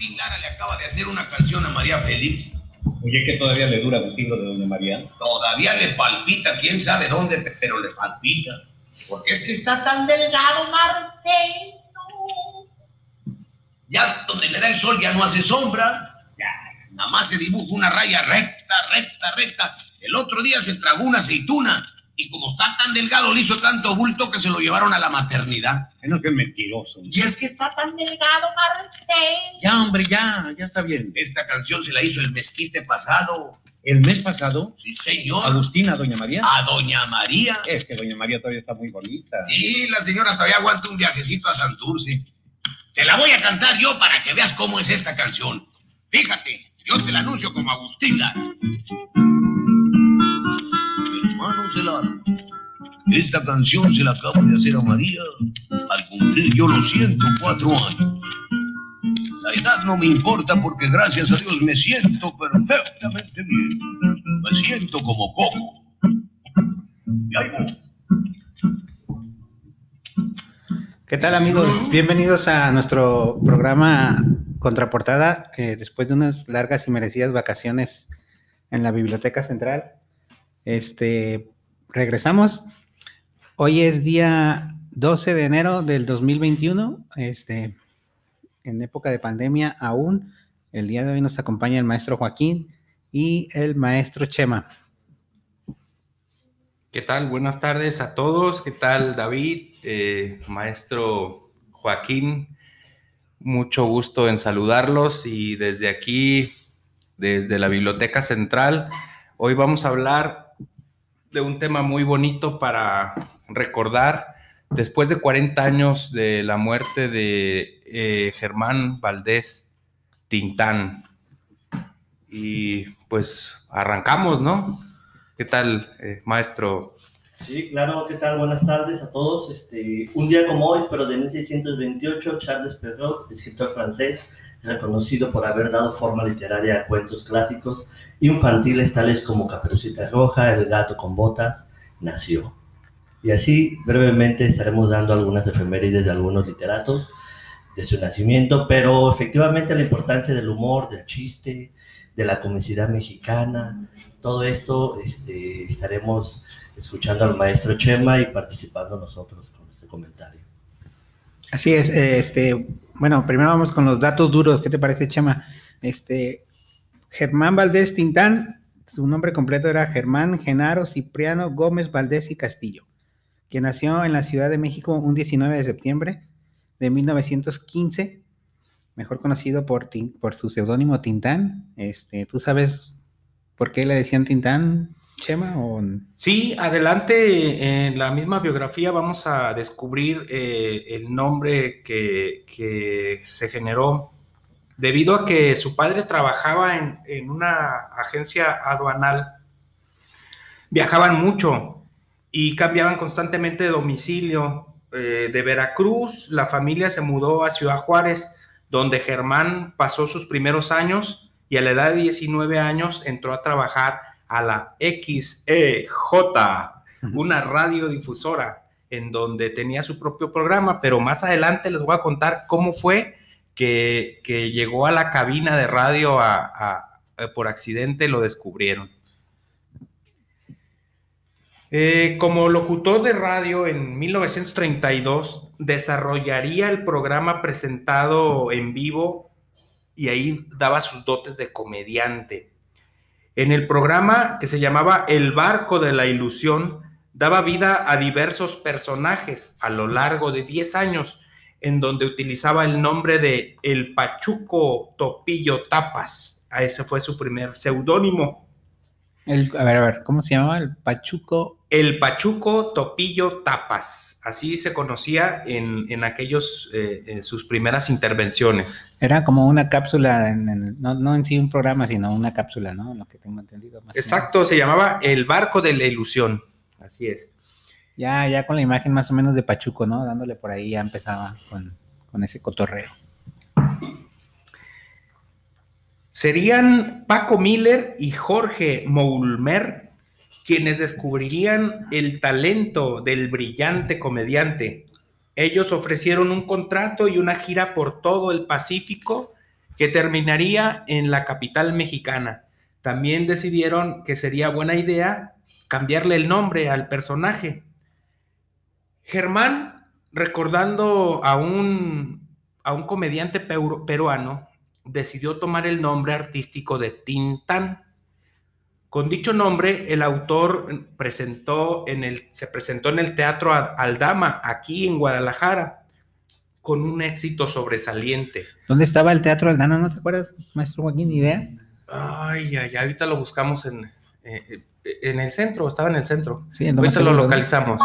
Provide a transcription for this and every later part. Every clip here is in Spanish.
Agustín Lara le acaba de hacer una canción a María Félix. Oye, que todavía le dura el tiro de doña María. Todavía le palpita, quién sabe dónde, pero le palpita. Porque es que está tan delgado, Marcelo. Ya donde le da el sol ya no hace sombra. Ya, nada más se dibuja una raya recta, recta, recta. El otro día se tragó una aceituna está tan delgado, le hizo tanto bulto que se lo llevaron a la maternidad. Es que mentiroso. Y es que está tan delgado, Marcelo. Ya, hombre, ya, ya está bien. Esta canción se la hizo el mezquite pasado. ¿El mes pasado? Sí, señor. ¿Agustina, doña María? A doña María. Es que doña María todavía está muy bonita. Sí, la señora todavía aguanta un viajecito a Santurce. Te la voy a cantar yo para que veas cómo es esta canción. Fíjate, yo te la anuncio como Agustina. Esta canción se la acabo de hacer a María al cumplir yo los 104 años. La edad no me importa porque gracias a Dios me siento perfectamente bien. Me siento como Coco. Y. ¿Qué tal amigos? Bienvenidos a nuestro programa Contraportada eh, después de unas largas y merecidas vacaciones en la Biblioteca Central. Este, regresamos. Hoy es día 12 de enero del 2021, este, en época de pandemia aún. El día de hoy nos acompaña el maestro Joaquín y el maestro Chema. ¿Qué tal? Buenas tardes a todos. ¿Qué tal David? Eh, maestro Joaquín, mucho gusto en saludarlos y desde aquí, desde la Biblioteca Central, hoy vamos a hablar de un tema muy bonito para recordar. Después de 40 años de la muerte de eh, Germán Valdés Tintán. Y pues arrancamos, ¿no? ¿Qué tal, eh, maestro? Sí, claro, ¿qué tal? Buenas tardes a todos. Este, un día como hoy, pero de 1628, Charles Perrault, escritor francés, reconocido por haber dado forma literaria a cuentos clásicos infantiles tales como Caperucita Roja, El gato con botas, nació. Y así brevemente estaremos dando algunas efemérides de algunos literatos de su nacimiento, pero efectivamente la importancia del humor, del chiste, de la comicidad mexicana, todo esto este, estaremos escuchando al maestro Chema y participando nosotros con este comentario. Así es, este, bueno, primero vamos con los datos duros. ¿Qué te parece, Chema? Este, Germán Valdés Tintán, su nombre completo era Germán Genaro Cipriano Gómez Valdés y Castillo, que nació en la Ciudad de México un 19 de septiembre de 1915, mejor conocido por, por su seudónimo Tintán. Este, ¿Tú sabes por qué le decían Tintán, Chema? O... Sí, adelante en la misma biografía vamos a descubrir eh, el nombre que, que, se generó debido a que su padre trabajaba en, en una agencia aduanal. Viajaban mucho y cambiaban constantemente de domicilio. Eh, de Veracruz, la familia se mudó a Ciudad Juárez, donde Germán pasó sus primeros años y a la edad de 19 años entró a trabajar a la XEJ, una radiodifusora en donde tenía su propio programa, pero más adelante les voy a contar cómo fue que, que llegó a la cabina de radio a, a, a, por accidente, lo descubrieron. Eh, como locutor de radio en 1932, desarrollaría el programa presentado en vivo y ahí daba sus dotes de comediante. En el programa que se llamaba El Barco de la Ilusión, daba vida a diversos personajes a lo largo de 10 años, en donde utilizaba el nombre de El Pachuco Topillo Tapas. A ese fue su primer seudónimo. A ver, a ver, ¿cómo se llamaba? El Pachuco. El Pachuco Topillo Tapas. Así se conocía en, en aquellos, eh, en sus primeras intervenciones. Era como una cápsula, en, en, no, no, en sí un programa, sino una cápsula, ¿no? Lo que tengo entendido. Más Exacto, se llamaba El Barco de la Ilusión. Así es. Ya, ya con la imagen más o menos de Pachuco, ¿no? Dándole por ahí, ya empezaba con, con ese cotorreo. Serían Paco Miller y Jorge Moulmer quienes descubrirían el talento del brillante comediante. Ellos ofrecieron un contrato y una gira por todo el Pacífico que terminaría en la capital mexicana. También decidieron que sería buena idea cambiarle el nombre al personaje. Germán, recordando a un, a un comediante peruano, decidió tomar el nombre artístico de Tintán. Con dicho nombre, el autor presentó en el, se presentó en el Teatro Aldama, aquí en Guadalajara, con un éxito sobresaliente. ¿Dónde estaba el Teatro Aldama? ¿No te acuerdas, maestro Joaquín? ¿Idea? Ay, ay, ahorita lo buscamos en, eh, en el centro, estaba en el centro. Sí, ahorita lo localizamos.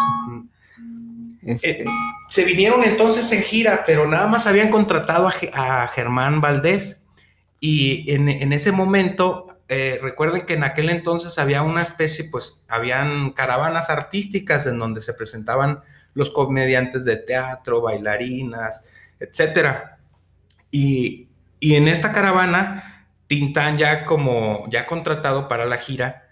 Este eh, se vinieron entonces en gira, pero nada más habían contratado a, Germán Valdés. Y en, ese momento, eh, recuerden que en aquel entonces había una especie, pues habían caravanas artísticas en donde se presentaban los comediantes de teatro, bailarinas, etcétera. Y, en esta caravana, Tintán ya como ya contratado para la gira,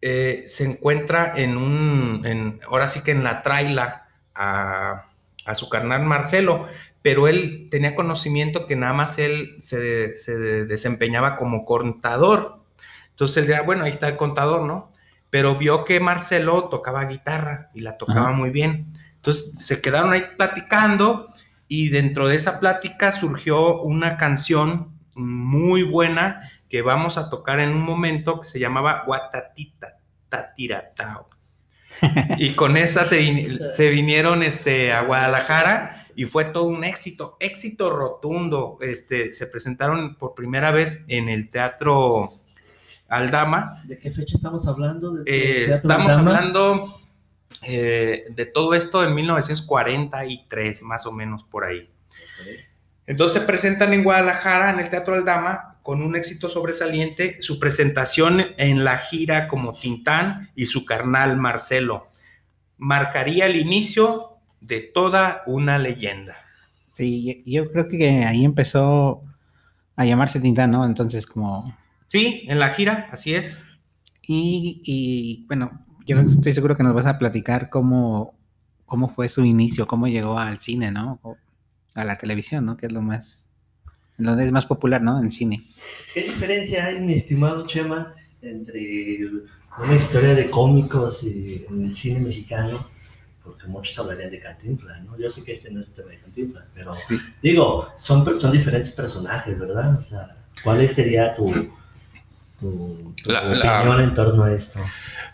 eh, se encuentra en un, ahora sí que en la traila a, su carnal Marcelo, pero él tenía conocimiento que nada más él se, desempeñaba como contador. Entonces él decía, bueno, ahí está el contador, ¿no? Pero vio que Marcelo tocaba guitarra y la tocaba muy bien. Entonces se quedaron ahí platicando y dentro de esa plática surgió una canción muy buena que vamos a tocar en un momento que se llamaba Guatatita Tatiratao. y con esa se, vinieron este, a Guadalajara y fue todo un éxito, éxito rotundo. Este, se presentaron por primera vez en el Teatro Aldama. ¿De qué fecha estamos hablando? Eh, estamos hablando eh, de todo esto en 1943, más o menos por ahí. Entonces se presentan en Guadalajara, en el Teatro Aldama, con un éxito sobresaliente, su presentación en la gira como Tintán y su carnal Marcelo. Marcaría el inicio de toda una leyenda. Sí, yo creo que ahí empezó a llamarse Tintán, ¿no? Entonces como... Sí, en la gira, así es. Y, bueno, yo estoy seguro que nos vas a platicar cómo, cómo fue su inicio, cómo llegó al cine, ¿no? O a la televisión, ¿no? Que es lo más donde es más popular, ¿no? En cine. ¿Qué diferencia hay, mi estimado Chema, entre una historia de cómicos y, en el cine mexicano? Porque muchos hablarían de Cantinflas, ¿no? Yo sé que este no es tema de Cantinflas, pero digo, son, son diferentes personajes, ¿verdad? O sea, ¿cuál sería tu, tu, opinión en torno a esto?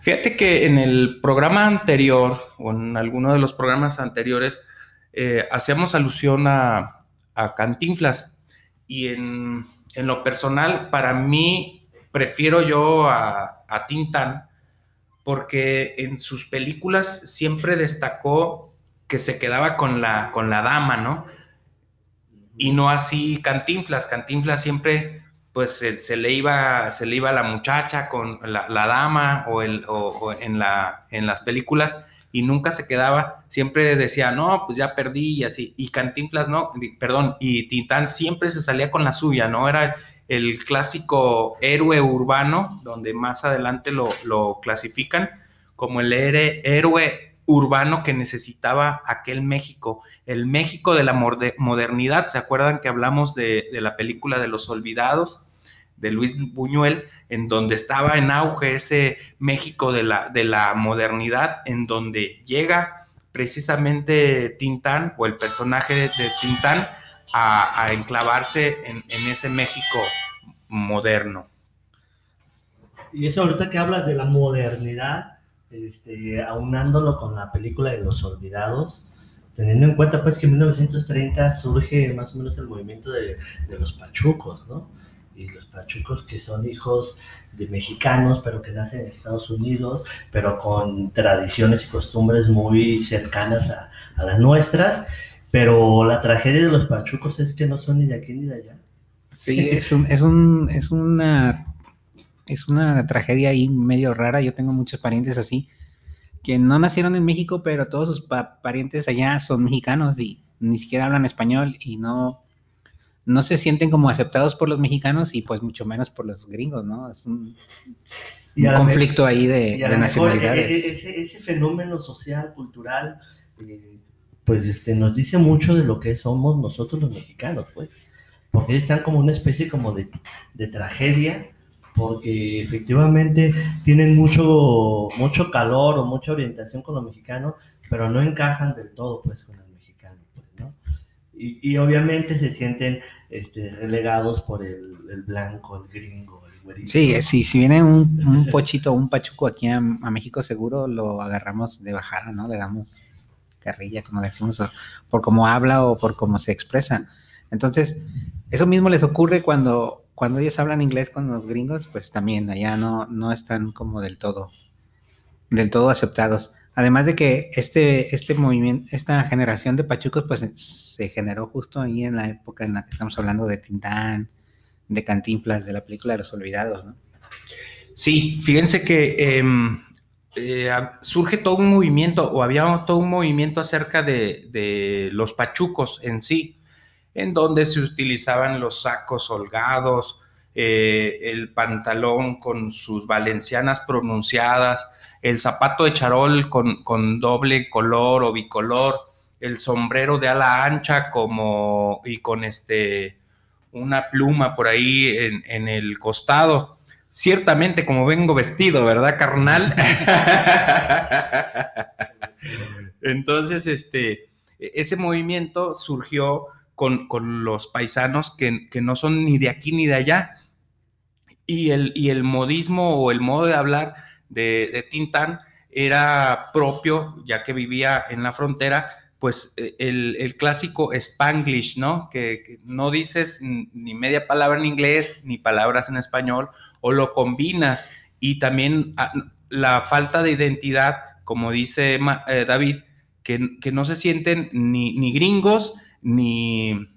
Fíjate que en el programa anterior, o en alguno de los programas anteriores, eh, hacíamos alusión a, a Cantinflas y en, lo personal, para mí, prefiero yo a, a Tintan porque en sus películas siempre destacó que se quedaba con la, con la dama, ¿no? Y no así Cantinflas. Cantinflas siempre, pues, se, le, iba, se le iba la muchacha con la, dama o, el, o, en, la, en las películas y nunca se quedaba, siempre decía, no, pues ya perdí y así, y Cantinflas no, perdón, y Tintán siempre se salía con la suya, ¿no? Era el clásico héroe urbano, donde más adelante lo, clasifican como el héroe urbano que necesitaba aquel México, el México de la modernidad, ¿se acuerdan que hablamos de, de la película de los olvidados? de Luis Buñuel, en donde estaba en auge ese México de la, de la modernidad, en donde llega precisamente Tintán o el personaje de, Tintán a, enclavarse en, ese México moderno. Y eso ahorita que hablas de la modernidad, este, aunándolo con la película de Los Olvidados, teniendo en cuenta pues que en 1930 surge más o menos el movimiento de, de los pachucos, ¿no? y los pachucos que son hijos de mexicanos, pero que nacen en Estados Unidos, pero con tradiciones y costumbres muy cercanas a, las nuestras. Pero la tragedia de los pachucos es que no son ni de aquí ni de allá. Sí, es, un, es, un, es una es una tragedia ahí medio rara. Yo tengo muchos parientes así, que no nacieron en México, pero todos sus parientes allá son mexicanos y ni siquiera hablan español y no, no se sienten como aceptados por los mexicanos y pues mucho menos por los gringos, ¿no? Es un, conflicto ahí de, nacionalidades. E, e, ese, fenómeno social, cultural, eh, pues este, nos dice mucho de lo que somos nosotros los mexicanos, pues. porque están como una especie como de, de tragedia, porque efectivamente tienen mucho, mucho calor o mucha orientación con lo mexicano, pero no encajan del todo pues con el mexicano, pues, ¿no? Y, y obviamente se sienten este, relegados por el, blanco, el gringo, el güerito. Sí, sí, si viene un, un pochito, un pachuco aquí a México, seguro lo agarramos de bajada, ¿no? Le damos carrilla, como decimos, por cómo habla o por cómo se expresa. Entonces, eso mismo les ocurre cuando, cuando ellos hablan inglés con los gringos, pues también allá no, no están como del todo, del todo aceptados. Además de que este, este movimiento, esta generación de pachucos, pues se generó justo ahí en la época en la que estamos hablando de Tintán, de Cantinflas, de la película de los olvidados, ¿no? Sí, fíjense que em, eh, surge todo un movimiento, o había todo un movimiento acerca de, los pachucos en sí, en donde se utilizaban los sacos holgados, eh, el pantalón con sus valencianas pronunciadas, el zapato de charol con, con doble color o bicolor, el sombrero de ala ancha como y con este una pluma por ahí en el costado. Ciertamente como vengo vestido, ¿verdad, carnal? Entonces, este, ese movimiento surgió con, con los paisanos que, que no son ni de aquí ni de allá. Y el, y el modismo o el modo de hablar de, de Tintán era propio, ya que vivía en la frontera, pues eh, el, el clásico spanglish, ¿no? Que, que no dices ni media palabra en inglés ni palabras en español, o lo combinas. Y también ah, la falta de identidad, como dice eh, David, que, que no se sienten ni, ni gringos, ni,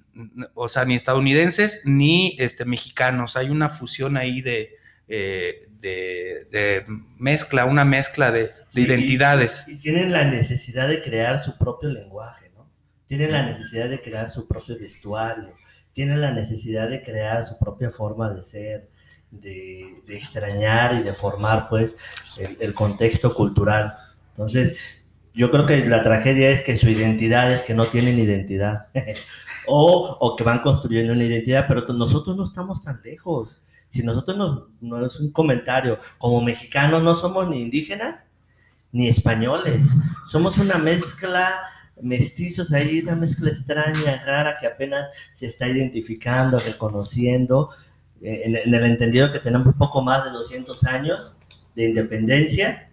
o sea, ni estadounidenses, ni este, mexicanos. Hay una fusión ahí de, eh, de, de mezcla, una mezcla de, de Sí, y- identidades. Y, tienen la necesidad de crear su propio lenguaje, ¿no? Tienen la necesidad de crear su propio vestuario, tienen la necesidad de crear su propia forma de ser, de, extrañar y de formar, pues, el, contexto cultural. Entonces, yo creo que la tragedia es que su identidad es que no tienen identidad. o, o que van construyendo una identidad, pero nosotros no estamos tan lejos. Si nosotros no, no es un comentario, como mexicanos no somos ni indígenas, ni españoles. Somos una mezcla, mestizos ahí, una mezcla extraña, rara, que apenas se está identificando, reconociendo, en, en el entendido que tenemos un poco más de 200 años de independencia,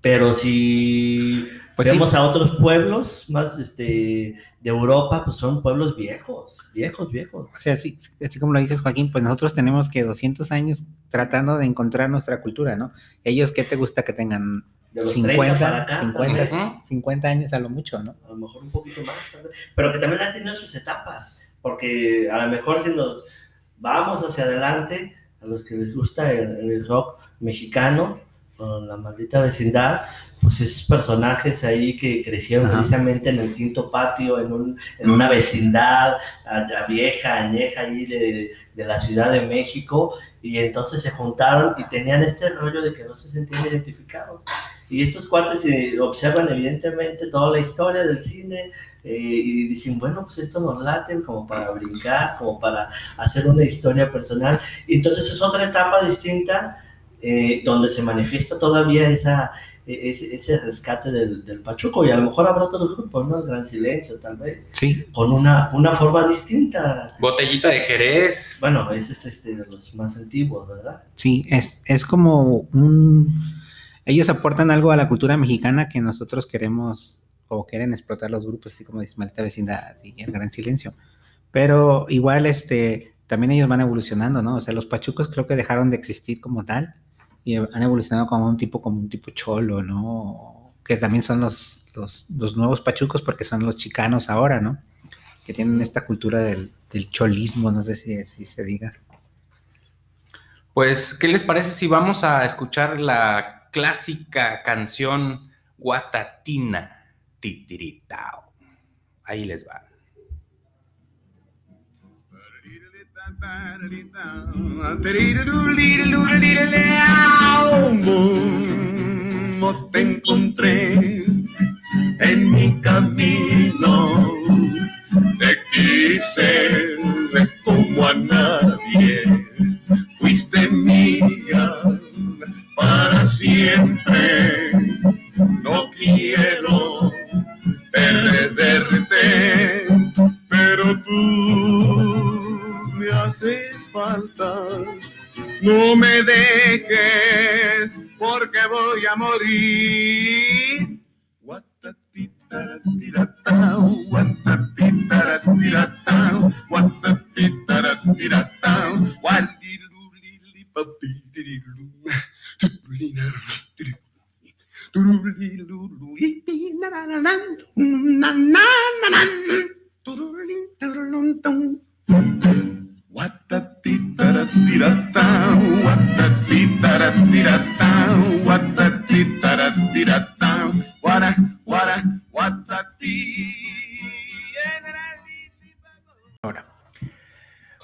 pero si Pues sí. vemos a otros pueblos más este, de Europa, pues son pueblos viejos, viejos, viejos. O sea, así, así como lo dices, Joaquín, pues nosotros tenemos que 200 años tratando de encontrar nuestra cultura, ¿no? Ellos, ¿qué te gusta que tengan? De los 30 50, para acá, 50, tal vez. 50 años a lo mucho, ¿no? a lo mejor un poquito más, pero que también han tenido sus etapas, porque a lo mejor si nos vamos hacia adelante, a los que les gusta el, el rock mexicano, con la maldita vecindad, pues esos personajes ahí que crecieron Ajá. precisamente en el quinto patio, en, un, en una vecindad a, a vieja, añeja allí de, de la Ciudad de México, y entonces se juntaron y tenían este rollo de que no se sentían identificados. Y estos cuates eh, observan evidentemente toda la historia del cine eh, y dicen, bueno, pues esto nos late como para brincar, como para hacer una historia personal. Y entonces es otra etapa distinta eh, donde se manifiesta todavía esa, e- ese, ese rescate del, del Pachuco. Y a lo mejor habrá otros grupos, ¿no? El Gran Silencio, tal vez, Sí, con una, una forma distinta. Botellita de Jerez. Bueno, ese es este de los más antiguos, ¿verdad? sí, es, es como un... Ellos aportan algo a la cultura mexicana que nosotros queremos o quieren explotar los grupos, así como dice Maldita Vecindad y El Gran Silencio. Pero igual, este, también ellos van evolucionando, ¿no? O sea, los pachucos creo que dejaron de existir como tal y han evolucionado como un tipo, como un tipo cholo, ¿no? Que también son los, los, los nuevos pachucos porque son los chicanos ahora, ¿no? Que tienen esta cultura del, del cholismo, no sé si, si se diga. Pues, ¿qué les parece si vamos a escuchar la clásica canción Guatatina Titiritao? Ahí les va. Te encontré en mi camino, te quise recordar. nadie, fuiste mía para siempre. No quiero perderte, pero tú me haces falta. No me dejes porque voy a morir.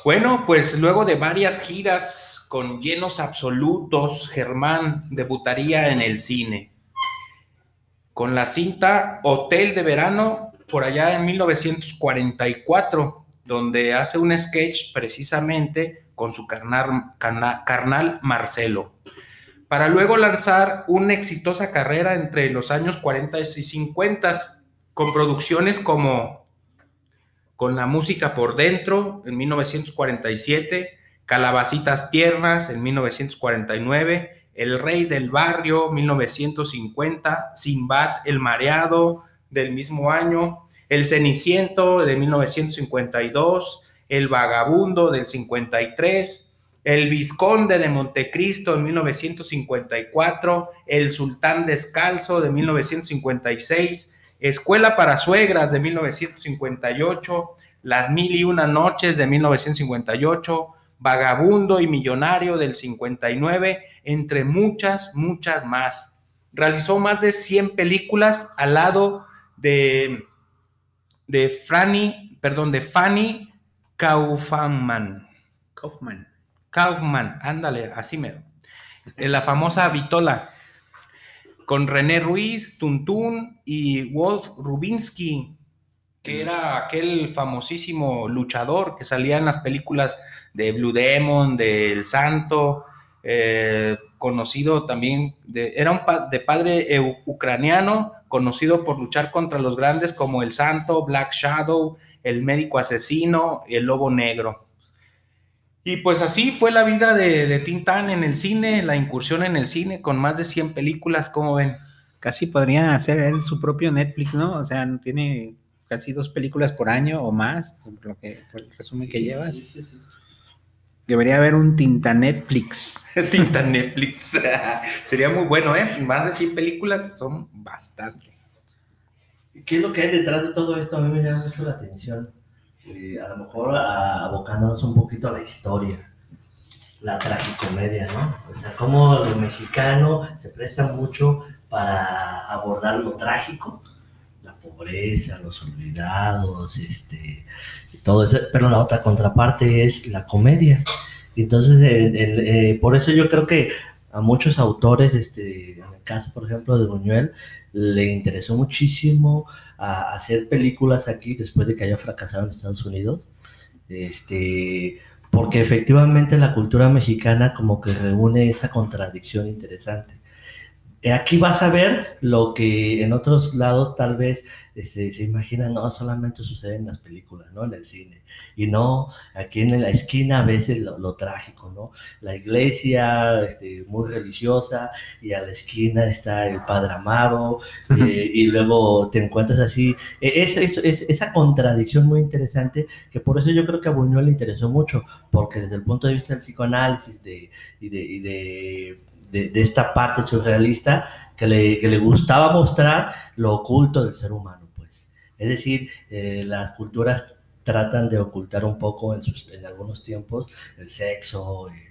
Bueno, pues luego de varias giras con llenos absolutos, Germán debutaría en el cine. Con la cinta Hotel de Verano por allá en 1944, donde hace un sketch precisamente con su carnal, carna- carnal Marcelo, para luego lanzar una exitosa carrera entre los años 40 y 50 con producciones como con la música por dentro en 1947, Calabacitas Tiernas en 1949, El Rey del Barrio 1950, Simbad el Mareado del mismo año, El Ceniciento de 1952, El Vagabundo del 53, El Visconde de Montecristo en 1954, El Sultán Descalzo de 1956, Escuela para Suegras de 1958, Las Mil y Una Noches de 1958, Vagabundo y Millonario del 59, entre muchas, muchas más. Realizó más de 100 películas al lado de, de Franny, perdón, de Fanny Kaufman. Kaufman. Kaufman, ándale, así mero. Eh, La famosa Vitola, con René Ruiz, Tuntún y Wolf Rubinsky, que era aquel famosísimo luchador que salía en las películas de Blue Demon, de El Santo, eh, conocido también, de, era un pa- de padre ucraniano, conocido por luchar contra los grandes como El Santo, Black Shadow, El Médico Asesino y El Lobo Negro. Y pues así fue la vida de, de Tintán en el cine, la incursión en el cine con más de 100 películas, como ven? Casi podría hacer él su propio Netflix, ¿no? O sea, tiene casi dos películas por año o más, por lo que por el resumen que llevas. Sí, sí, sí. Debería haber un Tinta Netflix. Tinta Netflix. Sería muy bueno, ¿eh? Más de 100 películas son bastante. ¿Qué es lo que hay detrás de todo esto? A mí me llama mucho la atención. Eh, a lo mejor a- abocándonos un poquito a la historia, la tragicomedia, ¿no? O sea, cómo lo mexicano se presta mucho para abordar lo trágico, pobreza, los olvidados, este, todo eso. Pero la otra contraparte es la comedia. Entonces, el- el, eh, por eso yo creo que a muchos autores, este, en el caso, por ejemplo, de Buñuel, le interesó muchísimo a hacer películas aquí después de que haya fracasado en Estados Unidos. Este, porque efectivamente la cultura mexicana como que reúne esa contradicción interesante. Eh, Aquí vas a ver lo que en otros lados tal vez este, se imagina, no, solamente sucede en las películas, ¿no? En el cine. Y no, aquí en la esquina a veces lo, lo trágico, ¿no? La iglesia este, muy religiosa y a la esquina está el Padre Amaro eh, y luego te encuentras así. Es, es- es- esa contradicción muy interesante que por eso yo creo que a Buñuel le interesó mucho, porque desde el punto de vista del psicoanálisis de, y, de, y de- de- de esta parte surrealista, que le, que le gustaba mostrar lo oculto del ser humano, pues. Es decir, eh, las culturas tratan de ocultar un poco en, sus- en algunos tiempos el sexo, el-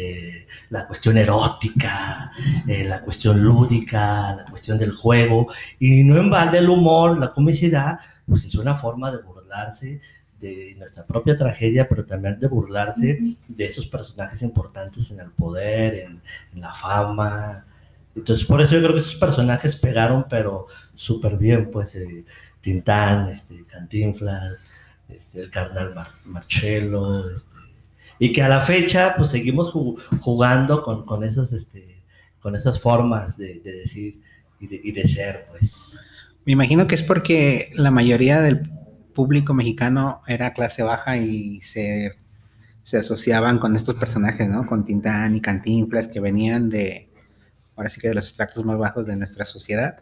eh, la cuestión erótica, eh, la cuestión lúdica, la cuestión del juego, y no en balde el humor, la comicidad, pues es una forma de burlarse de nuestra propia tragedia, pero también de burlarse de esos personajes importantes en el poder, en, en la fama. Entonces, por eso yo creo que esos personajes pegaron, pero súper bien, pues, eh, Tintán, este, Cantinflas, este, el carnal Mar- Marcello, este, y que a la fecha pues seguimos ju- jugando con, con, esos, este, con esas formas de, de decir y de, y de ser, pues. Me imagino que es porque la mayoría del público mexicano era clase baja y se, se asociaban con estos personajes, ¿no? Con Tintán y Cantinflas que venían de, ahora sí que de los extractos más bajos de nuestra sociedad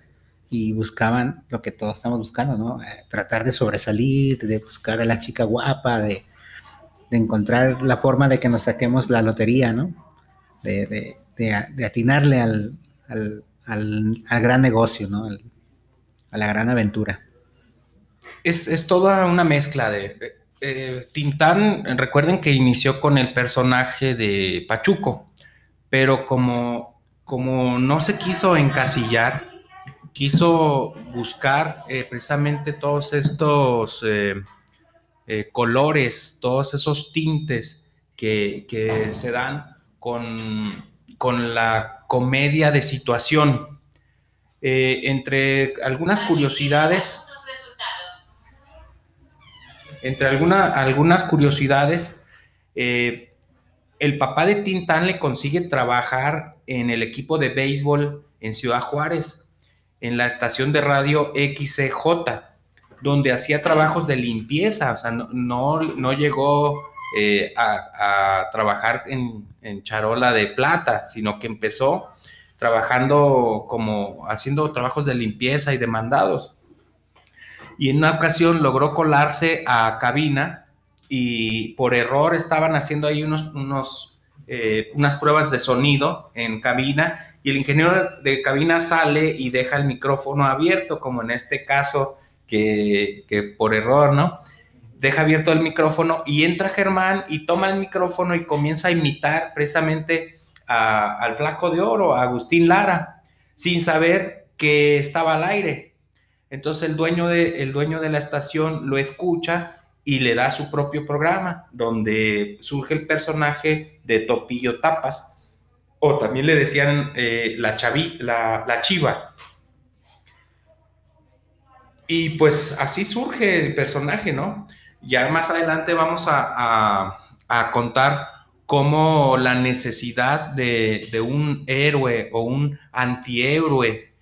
y buscaban lo que todos estamos buscando, ¿no? Eh, tratar de sobresalir, de buscar a la chica guapa, de, de encontrar la forma de que nos saquemos la lotería, ¿no? De, de, de, atinarle al, al, al, al gran negocio, ¿no? A la gran aventura. Es, es toda una mezcla de... eh, eh, Tintán, recuerden que inició con el personaje de Pachuco, pero como, como no se quiso encasillar, quiso buscar eh, precisamente todos estos eh, colores, todos esos tintes que, que se dan con, con la comedia de situación. Entre algunas curiosidades, entre alguna- algunas curiosidades, eh, el papá de Tintán le consigue trabajar en el equipo de béisbol en Ciudad Juárez, en la estación de radio XCJ, donde hacía trabajos de limpieza, o sea, no, no, llegó eh, a, trabajar en, en charola de plata, sino que empezó trabajando como haciendo trabajos de limpieza y de mandados. Y en una ocasión logró colarse a cabina y por error estaban haciendo ahí unos, unos, eh, unas pruebas de sonido en cabina y el ingeniero de cabina sale y deja el micrófono abierto, como en este caso que, por error, ¿no? Deja abierto el micrófono y entra Germán y toma el micrófono y comienza a imitar precisamente a- al flaco de oro, a Agustín Lara, sin saber que estaba al aire. Entonces el dueño de, el dueño de la estación lo escucha y le da su propio programa, donde surge el personaje de Topillo Tapas, o también le decían eh, la, chavi, la, la chiva. Y pues así surge el personaje, ¿no? Ya más adelante vamos a, a- a contar cómo la necesidad de, de un héroe o un antihéroe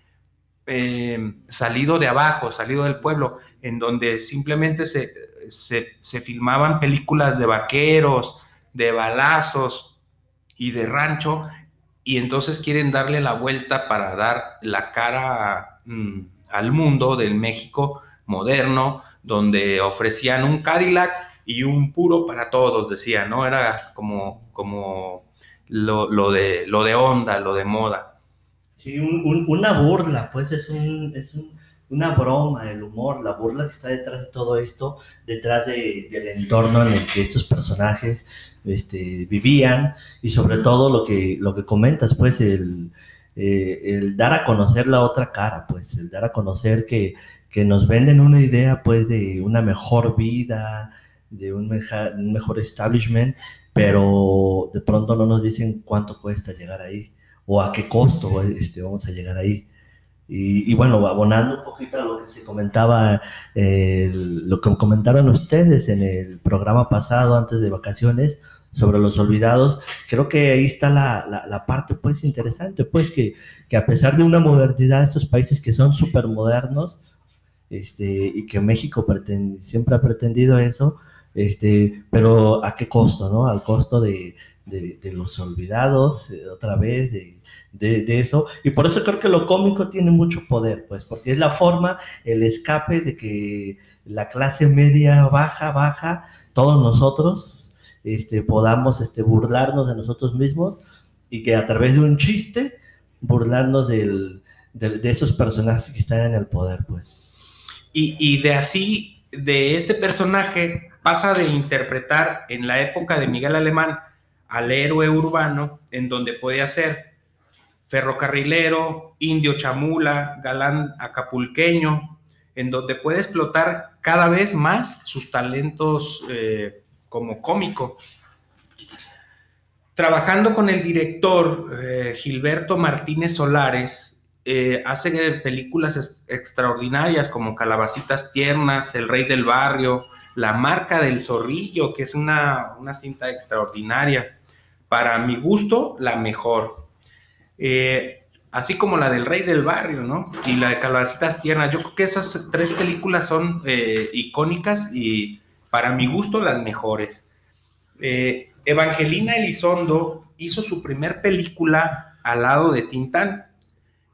eh, salido de abajo, salido del pueblo, en donde simplemente se, se, filmaban películas de vaqueros, de balazos y de rancho, y entonces quieren darle la vuelta para dar la cara mm, al mundo del México moderno, donde ofrecían un Cadillac y un puro para todos, decía, ¿no? Era como, como lo, lo de, lo de onda, lo de moda. Sí, un- un- una burla, pues es, un, es un- una broma, el humor, la burla que está detrás de todo esto, detrás de- del entorno en el que estos personajes este, vivían y sobre todo lo que, lo que comentas, pues el, eh, el dar a conocer la otra cara, pues el dar a conocer que, que nos venden una idea pues de una mejor vida, de un, un mejor establishment, pero de pronto no nos dicen cuánto cuesta llegar ahí o a qué costo este, vamos a llegar ahí. Y, y bueno, abonando un poquito a lo que se comentaba, eh, lo que comentaron ustedes en el programa pasado antes de vacaciones sobre los olvidados, creo que ahí está la, la, la parte pues interesante, pues que, que a pesar de una modernidad de estos países que son súper modernos, este, y que México preten- siempre ha pretendido eso, este, pero a qué costo, ¿no? Al costo de, de, los olvidados, eh, otra vez, de, de, de eso. Y por eso creo que lo cómico tiene mucho poder, pues, porque es la forma, el escape de que la clase media baja, baja, todos nosotros este, podamos este, burlarnos de nosotros mismos y que a través de un chiste burlarnos del, del- de esos personajes que están en el poder, pues. Y, y de así, de este personaje, pasa de interpretar en la época de Miguel Alemán al héroe urbano, en donde podía ser ferrocarrilero, indio chamula, galán acapulqueño, en donde puede explotar cada vez más sus talentos eh, como cómico. Trabajando con el director eh, Gilberto Martínez Solares, eh, hace películas extraordinarias como Calabacitas Tiernas, El Rey del Barrio, La marca del zorrillo, que es una, una cinta extraordinaria. Para mi gusto, la mejor. Eh, así como la del Rey del Barrio, ¿no? Y la de Calabacitas Tiernas. Yo creo que esas tres películas son eh, icónicas y para mi gusto las mejores. Eh, Evangelina Elizondo hizo su primer película al lado de Tintán,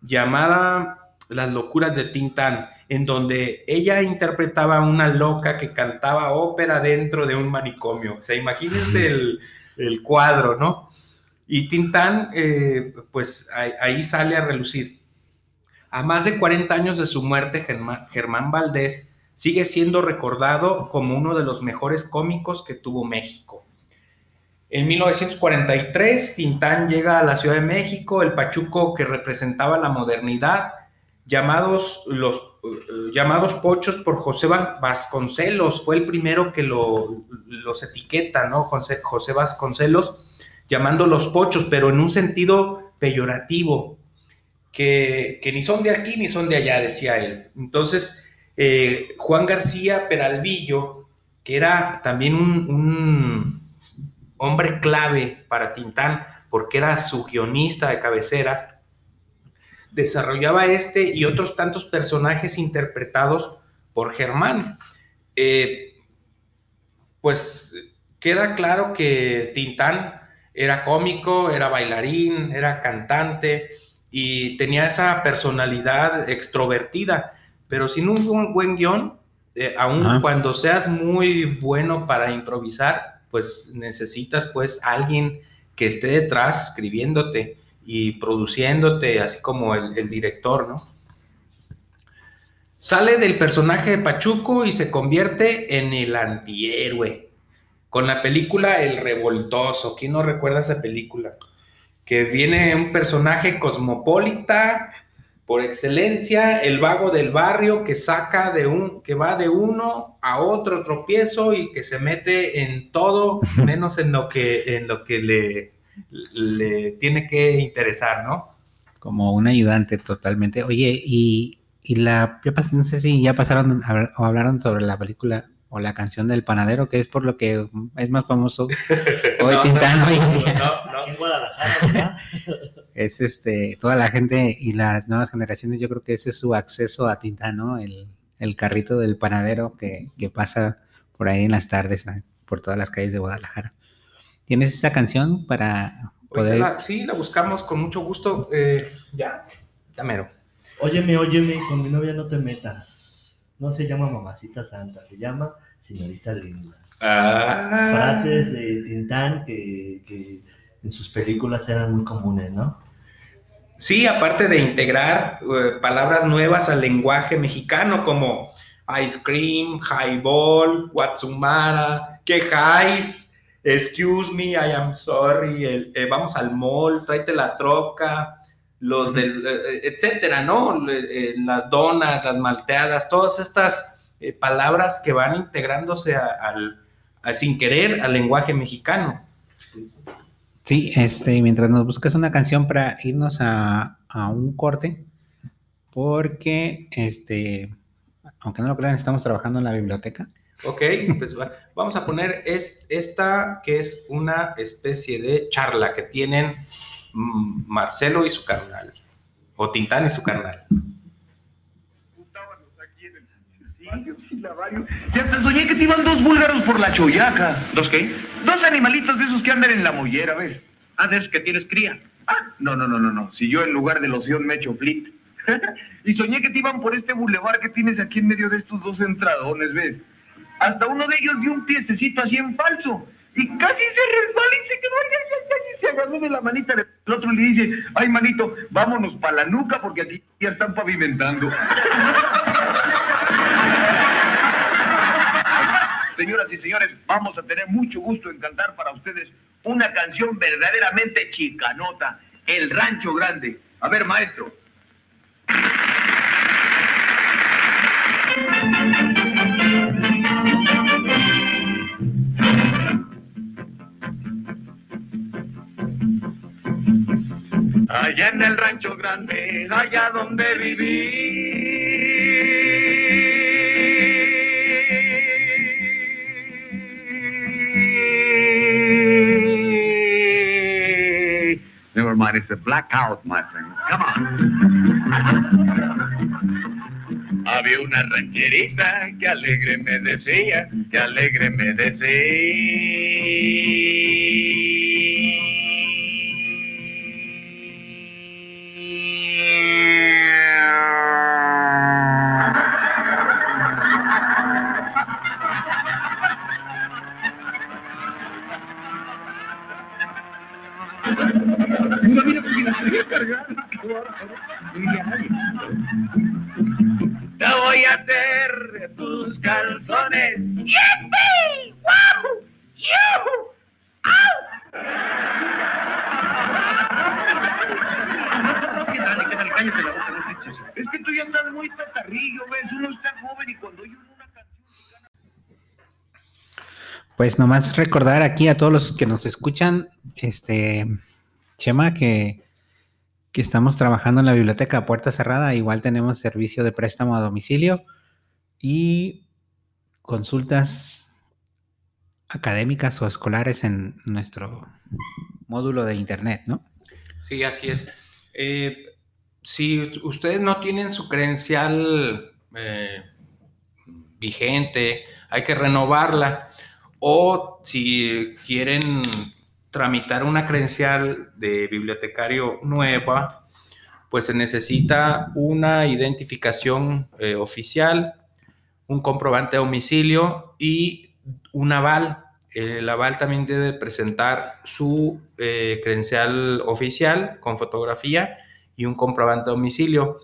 llamada Las locuras de Tintán, en donde ella interpretaba a una loca que cantaba ópera dentro de un manicomio. O sea, imagínense el, el cuadro, ¿no? Y Tintán, eh, pues ahí, ahí sale a relucir. A más de 40 años de su muerte, Germán, Germán Valdés sigue siendo recordado como uno de los mejores cómicos que tuvo México. En 1943, Tintán llega a la Ciudad de México, el Pachuco que representaba la modernidad, llamados los llamados pochos por José Va- Vasconcelos, fue el primero que lo- los etiqueta, ¿no? José, José Vasconcelos, llamando los pochos, pero en un sentido peyorativo, que, que ni son de aquí ni son de allá, decía él. Entonces, eh, Juan García Peralvillo, que era también un, un hombre clave para Tintán, porque era su guionista de cabecera, desarrollaba este y otros tantos personajes interpretados por Germán. Eh, pues queda claro que Tintán era cómico, era bailarín, era cantante y tenía esa personalidad extrovertida, pero sin un buen, guion, eh, aun cuando seas muy bueno para improvisar, pues necesitas pues alguien que esté detrás escribiéndote y produciéndote, así como el, el director, ¿no? Sale del personaje de Pachuco y se convierte en el antihéroe. Con la película El Revoltoso. ¿Quién no recuerda esa película? Que viene un personaje cosmopolita por excelencia, el vago del barrio que saca de un, que va de uno a otro tropiezo y que se mete en todo menos en lo que, en lo que le, le tiene que interesar, ¿no? Como un ayudante totalmente. Oye, y, y la, ya pas- no sé si ya pasaron a o hablaron sobre la película o la canción del panadero, que es por lo que es más famoso hoy No, Tintán no, hoy en día. no, no. Aquí en Guadalajara, ¿verdad? Es este, toda la gente y las nuevas generaciones, yo creo que ese es su acceso a Tintán, ¿no? El, el carrito del panadero que, que pasa por ahí en las tardes, ¿eh? por todas las calles de Guadalajara. ¿Tienes esa canción para poder... la- sí, la buscamos con mucho gusto. eh, ya, ya mero. Óyeme, óyeme, con mi novia no te metas. No se llama mamacita santa, se llama señorita linda. Ah. Frases de Tintán que, que en sus películas eran muy comunes, ¿no? Sí, aparte de integrar eh, palabras nuevas al lenguaje mexicano como ice cream, highball, Watsumara, quejáis, excuse me, I am sorry, el, eh, vamos al mall, tráete la troca, los del, eh, etcétera, ¿no? Eh, las donas, las malteadas, todas estas eh, palabras que van integrándose a- al, a- sin querer al lenguaje mexicano. Sí, este, mientras nos buscas una canción para irnos a, a un corte, porque, este, aunque no lo crean, estamos trabajando en la biblioteca. Ok, pues va- vamos a poner es, esta que es una especie de charla que tienen mm, Marcelo y su carnal, o Tintán y su carnal. Ya hasta soñé que te iban dos búlgaros por la choyaca. ¿Dos qué? Dos animalitos de esos que andan en la mollera, ¿ves? Ah, de esos que tienes cría. Ah, no, no, no, no, no. Si yo en lugar de loción me echo flit. y soñé que te iban por este bulevar que tienes aquí en medio de estos dos entradones, ¿ves? Hasta uno de ellos dio un piececito así en falso. Y casi se resbala y se quedó y se agarró de la manita del otro y le dice, ay, manito, vámonos para la nuca porque aquí ya están pavimentando. Señoras y señores, vamos a tener mucho gusto en cantar para ustedes una canción verdaderamente chicanota, El Rancho Grande. A ver, maestro. allá en el rancho grande, allá donde viví. Never mind, it's a blackout, my friend. Come on. Había una rancherita que alegre me decía, que alegre me decía. Te voy a hacer tus calzones. ¡Yipi! ¡Wow! ¡Yuhu! ¡Au! ¿Qué tal? ¿Qué tal? Cállate la boca, no te eches. Es que tú ya andas muy tatarrillo, ¿ves? Uno está joven y cuando oye una canción... Pues nomás recordar aquí a todos los que nos escuchan, este, Chema, que, que estamos trabajando en la biblioteca a puerta cerrada. Igual tenemos servicio de préstamo a domicilio y consultas académicas o escolares en nuestro módulo de internet, ¿no? Sí, así es. Eh, si ustedes no tienen su credencial eh, vigente, hay que renovarla. O si quieren tramitar una credencial de bibliotecario nueva, pues se necesita una identificación eh, oficial, un comprobante de domicilio y un aval. El aval también debe presentar su eh, credencial oficial con fotografía y un comprobante de domicilio.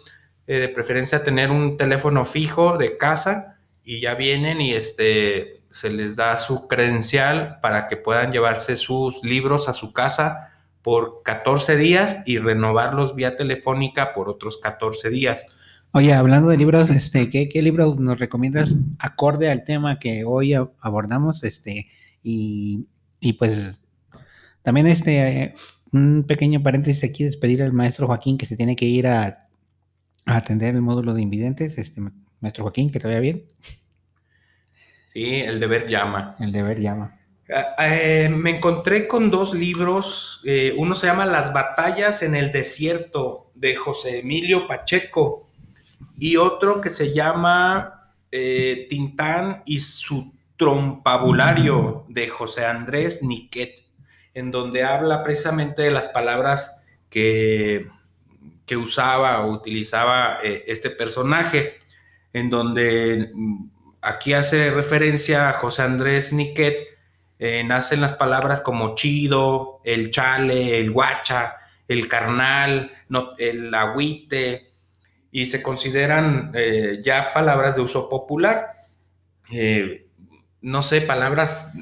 Eh, de preferencia tener un teléfono fijo de casa y ya vienen y este, se les da su credencial para que puedan llevarse sus libros a su casa por 14 días y renovarlos vía telefónica por otros 14 días. Oye, hablando de libros, este, ¿qué, qué libros nos recomiendas acorde al tema que hoy abordamos? Este, y, y pues también este, eh, un pequeño paréntesis aquí, despedir al maestro Joaquín que se tiene que ir a, a atender el módulo de invidentes. Este, maestro Joaquín, que te vaya bien. Sí, el deber llama. El deber llama. Ah, eh, me encontré con dos libros. eh, uno se llama Las batallas en el desierto de José Emilio Pacheco y otro que se llama eh, Tintán y su trompabulario de José Andrés Niquet, en donde habla precisamente de las palabras que, que usaba o utilizaba eh, este personaje, en donde aquí hace referencia a José Andrés Niquet eh, nacen las palabras como chido, el chale, el guacha, el carnal, no, el agüite, y se consideran eh, ya palabras de uso popular. Eh, no sé, palabras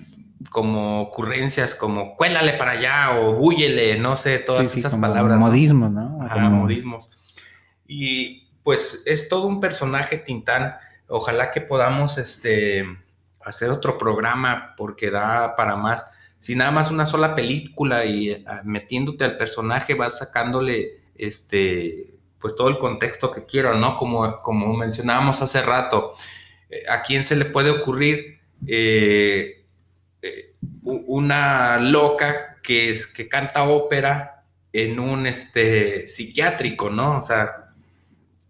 como ocurrencias como cuélale para allá o búyele, no sé, todas Sí, sí, esas como palabras. ¿no? Modismos, ¿no? Ajá, Como- modismos. Y pues es todo un personaje Tintán. Ojalá que podamos este, hacer otro programa porque da para más. Si nada más una sola película y ah, metiéndote al personaje vas sacándole este pues todo el contexto que quiero, ¿no? Como, como mencionábamos hace rato. Eh, ¿A quién se le puede ocurrir eh, eh, una loca que, es, que canta ópera en un este, psiquiátrico, ¿no? O sea,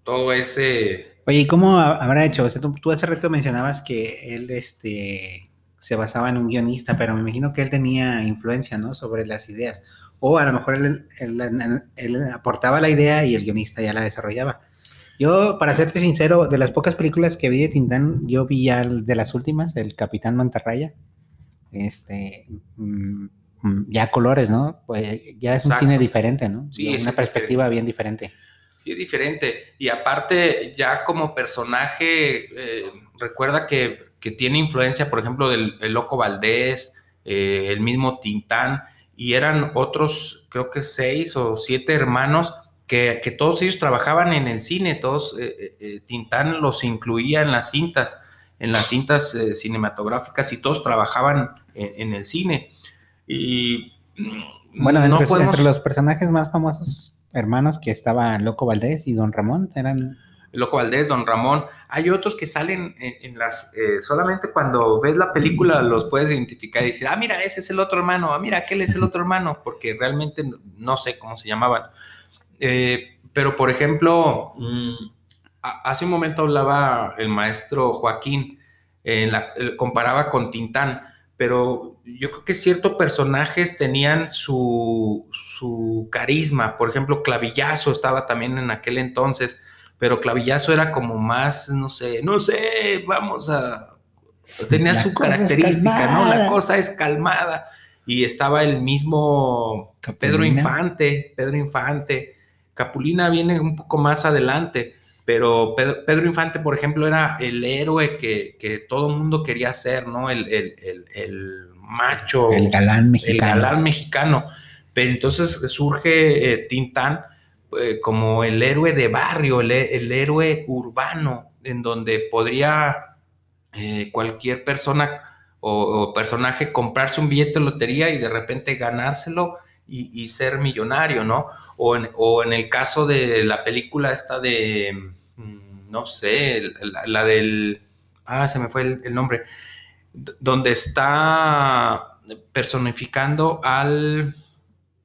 todo ese... Oye, ¿y cómo ha- habrá hecho? O sea, tú, tú hace rato mencionabas que él este, se basaba en un guionista, pero me imagino que él tenía influencia, ¿no? Sobre las ideas. O a lo mejor él, él- él- él aportaba la idea y el guionista ya la desarrollaba. Yo, para serte sincero, de las pocas películas que vi de Tintán, yo vi ya de las últimas, el Capitán Mantarraya. Este, mm, mm, ya colores, ¿no? Pues ya es un cine diferente, ¿no? Sí, una perspectiva bien diferente. Sí, es diferente. Y aparte, ya como personaje, eh, recuerda que, que tiene influencia, por ejemplo, del el Loco Valdés, eh, el mismo Tintán, y eran otros, creo que seis o siete hermanos, que, que todos ellos trabajaban en el cine, todos, eh, Tintán los incluía en las cintas, en las cintas eh, cinematográficas, y todos trabajaban en, en el cine. Y mm, Bueno, no entre, podemos- entre los personajes más famosos, hermanos, que estaba Loco Valdés y Don Ramón, eran... Loco Valdés, Don Ramón. Hay otros que salen en, las, eh, solamente cuando ves la película los puedes identificar y decir, ah, mira, ese es el otro hermano, ah, mira, aquel es el otro hermano, porque realmente no, sé cómo se llamaban. Eh, pero, por ejemplo, mm, a- hace un momento hablaba el maestro Joaquín, comparaba con Tintán, pero yo creo que ciertos personajes tenían su, su carisma. Por ejemplo, Clavillazo estaba también en aquel entonces, pero Clavillazo era como más, no sé, no sé, vamos a... Tenía La su característica, ¿no? La cosa es calmada. Y estaba el mismo Pedro. Infante, Pedro Infante. Capulina viene un poco más adelante, pero Pedro, Pedro Infante, por ejemplo, era el héroe que, que todo el mundo quería ser, ¿no? El, el- el- el macho, El galán el mexicano. galán mexicano. Pero entonces surge eh, Tintán eh, como el héroe de barrio, el, el héroe urbano, en donde podría eh, cualquier persona o, o personaje comprarse un billete de lotería y de repente ganárselo y, y ser millonario, ¿no? O en, o en el caso de la película esta de, mm, no sé, la, la del, ah, se me fue el, el nombre, donde está personificando al,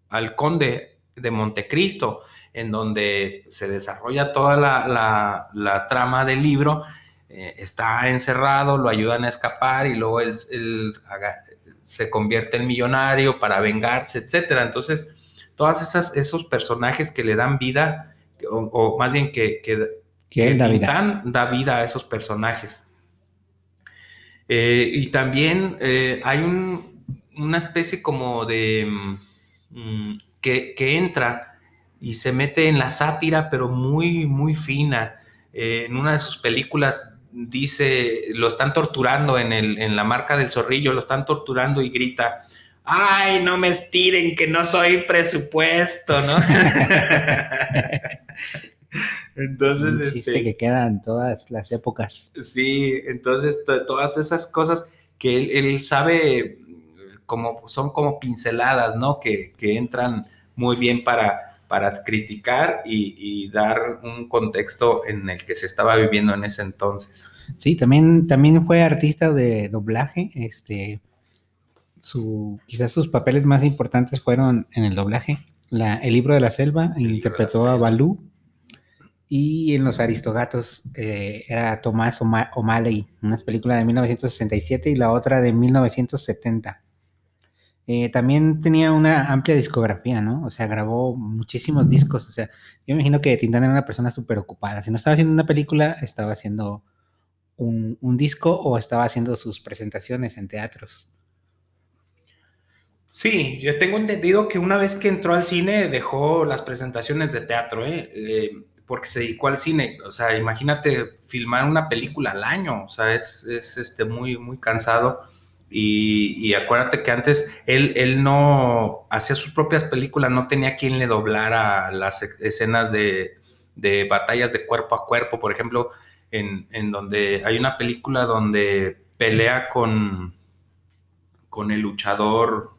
al conde de Montecristo, en donde se desarrolla toda la, la- la trama del libro, eh, está encerrado, lo ayudan a escapar y luego él, él haga- se convierte en millonario para vengarse, etcétera. Entonces, todas esas esos personajes que le dan vida, o, o más bien que, que, Que él da vida. Tintán da vida a esos personajes. Eh, y también eh, hay un- una especie como de mm, que, que entra y se mete en la sátira, pero muy, muy fina. Eh, en una de sus películas dice, lo están torturando en, el, en la marca del zorrillo, lo están torturando y grita, ay, no me estiren, que no soy presupuesto, ¿no? Entonces, un chiste este, que queda en todas las épocas. Sí, entonces to- todas esas cosas que él, él sabe, como son como pinceladas, ¿no? Que, que entran muy bien para, para criticar y, y dar un contexto en el que se estaba viviendo en ese entonces. Sí, también, también fue artista de doblaje. Este, su, quizás sus papeles más importantes fueron en el doblaje. La, el libro de la selva la interpretó a. Balú. Y en Los Aristogatos eh, era Tomás O'Ma- O'Malley, una película de 1967 y la otra de 1970. Eh, también tenía una amplia discografía, ¿no? O sea, grabó muchísimos discos. O sea, yo me imagino que Tintán era una persona súper ocupada. Si no estaba haciendo una película, estaba haciendo un, un disco o estaba haciendo sus presentaciones en teatros. Sí, yo tengo entendido que una vez que entró al cine dejó las presentaciones de teatro, ¿eh? Eh, porque se dedicó al cine. O sea, imagínate filmar una película al año, o sea, es, es, este, muy, muy cansado. Y, y acuérdate que antes él, él no hacía sus propias películas, no tenía quien le doblara las e- escenas de, de batallas de cuerpo a cuerpo, por ejemplo, en, en donde hay una película donde pelea con, con el luchador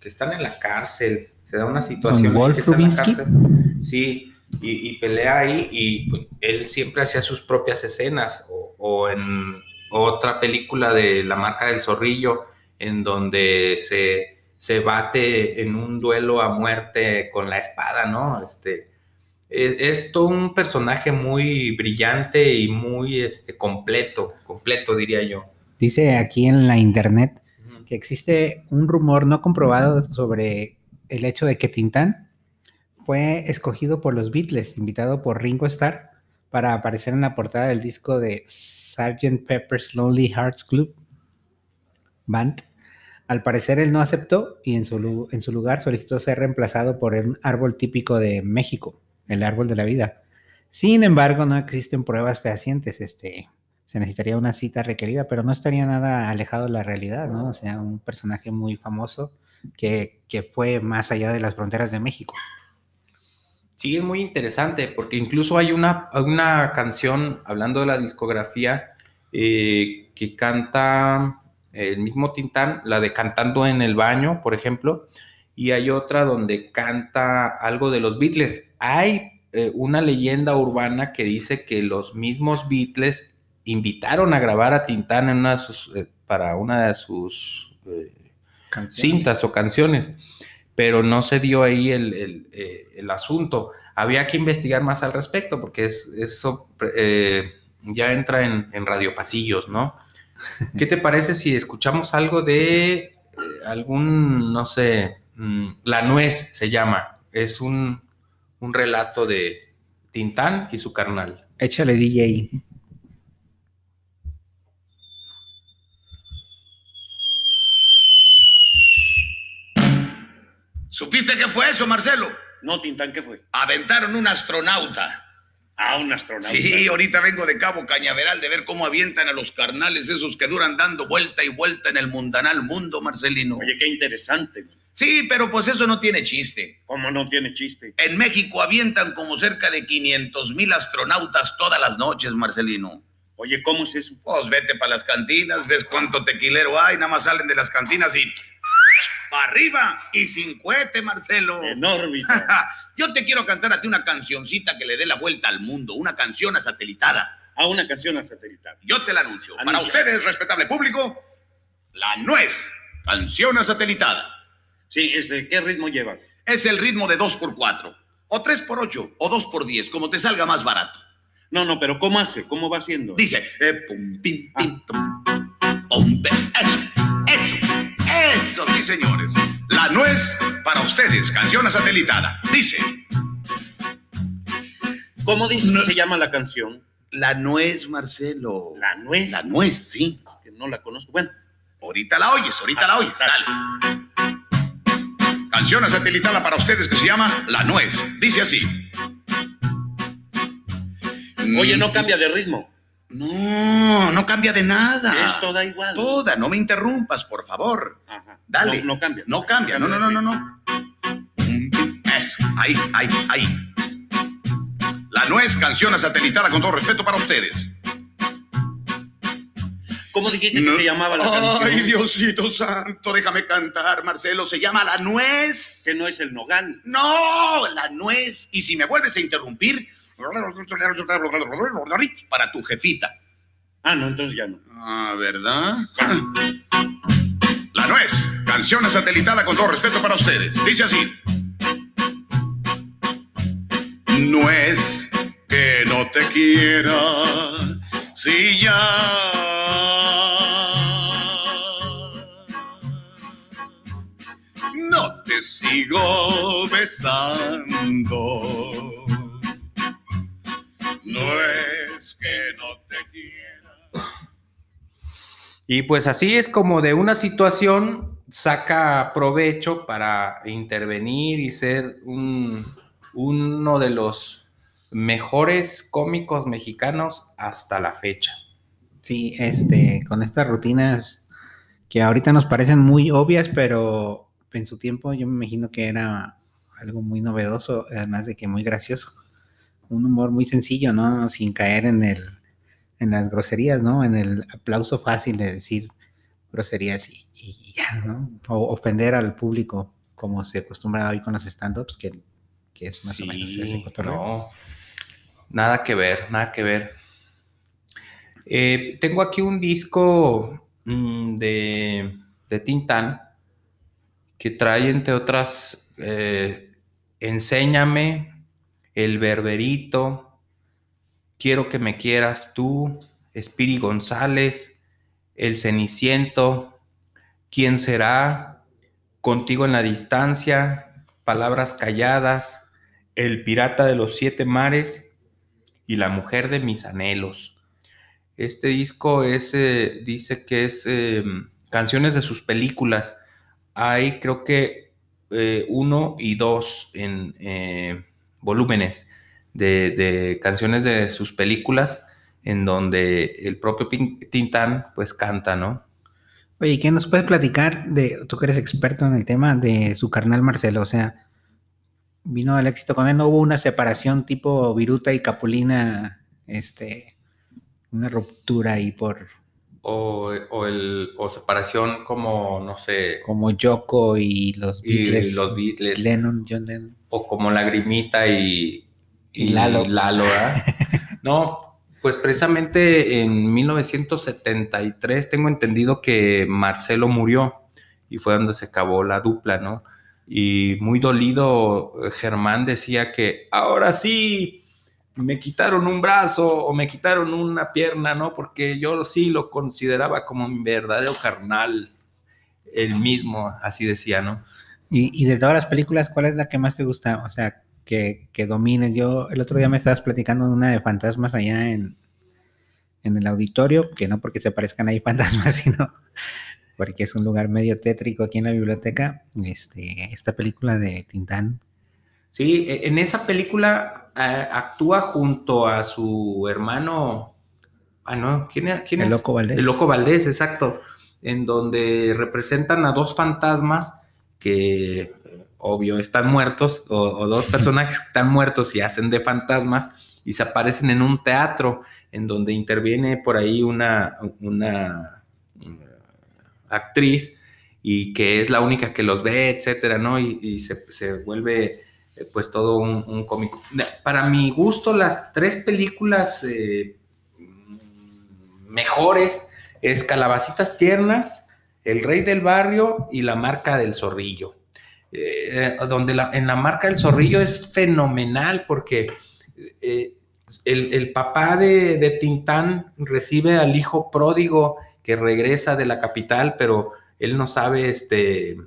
que están en la cárcel, se da una situación. Wolf Rubinsky? Sí, y, y pelea ahí y pues, él siempre hacía sus propias escenas o, o en otra película de La marca del zorrillo en donde se, se bate en un duelo a muerte con la espada, ¿no? Este, es, es todo un personaje muy brillante y muy este, completo, completo diría yo. Dice aquí en la internet que existe un rumor no comprobado sobre el hecho de que Tintán fue escogido por los Beatles, invitado por Ringo Starr para aparecer en la portada del disco de Sgt. Pepper's Lonely Hearts Club Band. Al parecer él no aceptó y en su, en su lugar solicitó ser reemplazado por un árbol típico de México, el árbol de la vida. Sin embargo, no existen pruebas fehacientes. Este, se necesitaría una cita requerida, pero no estaría nada alejado de la realidad, ¿no? O sea, un personaje muy famoso que, que fue más allá de las fronteras de México. Sí, es muy interesante porque incluso hay una, una canción, hablando de la discografía, eh, que canta el mismo Tintán, la de Cantando en el Baño, por ejemplo, y hay otra donde canta algo de los Beatles. Hay eh, una leyenda urbana que dice que los mismos Beatles invitaron a grabar a Tintán en una de sus, eh, para una de sus cintas o canciones, pero no se dio ahí el, eh, el asunto. Había que investigar más al respecto porque es, eso eh, ya entra en, en radiopasillos, ¿no? ¿Qué te parece si escuchamos algo de eh, algún, no sé, mm, La Nuez se llama? Es un, un relato de Tintán y su carnal. Échale DJ. ¿Supiste qué fue eso, Marcelo? No, Tintán, ¿qué fue? Aventaron un astronauta. Ah, un astronauta. Sí, ahorita vengo de Cabo Cañaveral de ver cómo avientan a los carnales esos que duran dando vuelta y vuelta en el mundanal mundo, Marcelino. Oye, qué interesante. Sí, pero pues eso no tiene chiste. ¿Cómo no tiene chiste? En México avientan como cerca de 500 mil astronautas todas las noches, Marcelino. Oye, ¿cómo es eso? Pues vete para las cantinas, ves cuánto tequilero hay, nada más salen de las cantinas y para arriba y sin cohete, Marcelo. En órbita. Yo te quiero cantar a ti una cancioncita que le dé la vuelta al mundo, una canción a satelitada. A una canción a satelital. Yo te la anuncio. Para Anuncia. ustedes, respetable público, la nuez, canción a satelitada. Sí, este, ¿qué ritmo lleva? Es el ritmo de 2x4, o 3x8, o 2x10, como te salga más barato. No, no, pero ¿cómo hace? ¿Cómo va haciendo? Dice, eh, pum, pim, pim, tum, pum, pe- eso, eso, señores. La nuez para ustedes, canción a satelitada. Dice, ¿Cómo dice No. que se llama la canción? la nuez, Marcelo. La nuez. La nuez, sí. Que no la conozco. Bueno, Ahorita la oyes, ahorita la oyes. Dale. Canción a satelitada para ustedes que se llama La Nuez. Dice así. oye, Mm, no cambia de ritmo. No, no cambia de nada. Esto da igual. Toda, no me interrumpas, por favor. Ajá. Dale. No, no cambia. No cambia, no, no, no, no, no. Eso, ahí, ahí, ahí. La Nuez, canción satelitada con todo respeto para ustedes. ¿Cómo dijiste No. que se llamaba la canción? Ay, Diosito santo, déjame cantar, Marcelo. Se llama La Nuez. Que no es el nogal. No, la nuez. Y si me vuelves a interrumpir, para tu jefita. Ah, no, entonces ya no. Ah, ¿verdad? La nuez, canción satelitada con todo respeto para ustedes. Dice así. Nuez que no te quiera, si ya no te sigo besando. No es que no te quiera. Y pues así es como de una situación saca provecho para intervenir y ser un- uno de los mejores cómicos mexicanos hasta la fecha. Sí, este, con estas rutinas que ahorita nos parecen muy obvias, pero en su tiempo yo me imagino que era algo muy novedoso, además de que muy gracioso. Un humor muy sencillo, ¿no? Sin caer en el, en las groserías, ¿no? En el aplauso fácil de decir groserías y, y ya, ¿no? O ofender al público, como se acostumbra hoy con los stand-ups, que, que es más o menos ese cotorreo. no, nada que ver, nada que ver. Eh, tengo aquí un disco mm, de, de Tintán que trae, entre otras, eh, Enséñame, El Berberito, Quiero que me quieras tú, Espiri González, El Ceniciento, ¿Quién será? Contigo en la distancia, Palabras calladas, El pirata de los siete mares y La mujer de mis anhelos. Este disco es, eh, dice que es eh, canciones de sus películas. Hay creo que eh, uno y dos en eh, volúmenes de, de canciones de sus películas en donde el propio Tintán pues canta, ¿no? Oye, ¿y ¿qué nos puedes platicar de, tú que eres experto en el tema, de su carnal Marcelo? O sea, vino al éxito con él, no hubo una separación tipo Viruta y Capulina, este, una ruptura ahí por, O, o el, o separación como, no sé, como Yoko y los y Beatles, los Beatles, Lennon, John Lennon. O como Lagrimita y, Y Lalo. Lalo, no, pues precisamente en 1973 tengo entendido que Marcelo murió y fue donde se acabó la dupla, ¿no? Y muy dolido, Germán decía que ahora sí me quitaron un brazo o me quitaron una pierna, ¿no? Porque yo sí lo consideraba como mi verdadero carnal, el mismo, así decía, ¿no? Y, y de todas las películas, ¿cuál es la que más te gusta? O sea, que, que domines. Yo el otro día me estabas platicando de una de fantasmas allá en, en el auditorio, que no porque se parezcan ahí fantasmas, sino porque es un lugar medio tétrico aquí en la biblioteca. Este, esta película de Tintán. Sí, e- en esa película actúa junto a su hermano. Ah, no, ¿quién, era- quién El es? Loco Valdés. El Loco Valdés, exacto. En donde representan a dos fantasmas que, obvio, están muertos, o, o dos personajes que están muertos y hacen de fantasmas y se aparecen en un teatro en donde interviene por ahí una, una eh, actriz y que es la única que los ve, etcétera, ¿no? Y, y se, se vuelve eh, pues todo un, un cómico. Para mi gusto, las tres películas eh, mm, mejores es Calabacitas Tiernas, El Rey del Barrio y La Marca del Zorrillo. Eh, donde la- en la marca del zorrillo es fenomenal porque eh, el, el papá de, de Tintán recibe al hijo pródigo que regresa de la capital, pero él no sabe, este,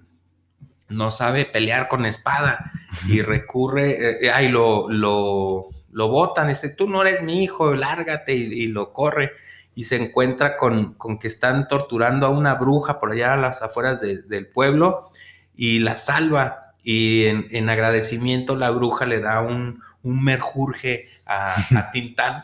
no sabe pelear con espada y recurre, eh, ay, lo, lo, lo botan, dice, tú no eres mi hijo, lárgate y, y lo corre y se encuentra con, con que están torturando a una bruja por allá a las afueras de- del pueblo y la salva y en, en agradecimiento la bruja le da un, un merjurje a, a Tintán